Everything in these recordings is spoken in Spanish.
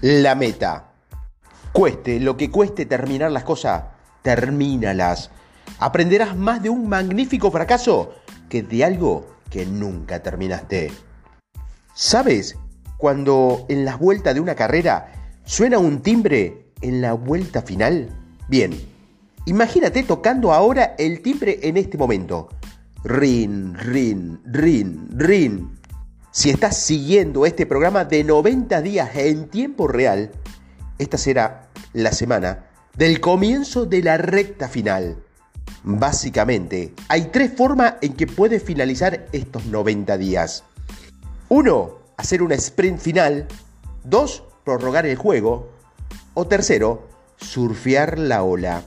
La meta. Cueste lo que cueste terminar las cosas, termínalas. Aprenderás más de un magnífico fracaso que de algo que nunca terminaste. ¿Sabes? Cuando en las vueltas de una carrera suena un timbre en la vuelta final. Bien, imagínate tocando ahora el timbre en este momento. Rin, rin, rin, rin. Si estás siguiendo este programa de 90 días en tiempo real, esta será la semana del comienzo de la recta final. Básicamente, hay tres formas en que puedes finalizar estos 90 días. Uno, hacer una sprint final. Dos, prorrogar el juego. O tercero, surfear la ola.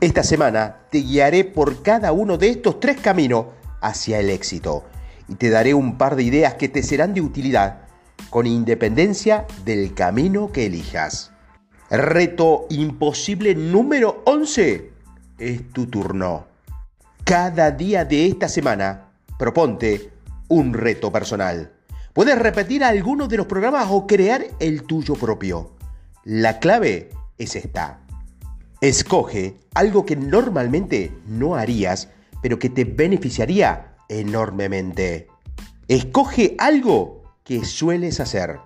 Esta semana te guiaré por cada uno de estos tres caminos hacia el éxito y te daré un par de ideas que te serán de utilidad con independencia del camino que elijas. Reto imposible número 11. Es tu turno. Cada día de esta semana proponte un reto personal. Puedes repetir algunos de los programas o crear el tuyo propio. La clave es esta. Escoge algo que normalmente no harías, pero que te beneficiaría enormemente. Escoge algo que sueles hacer.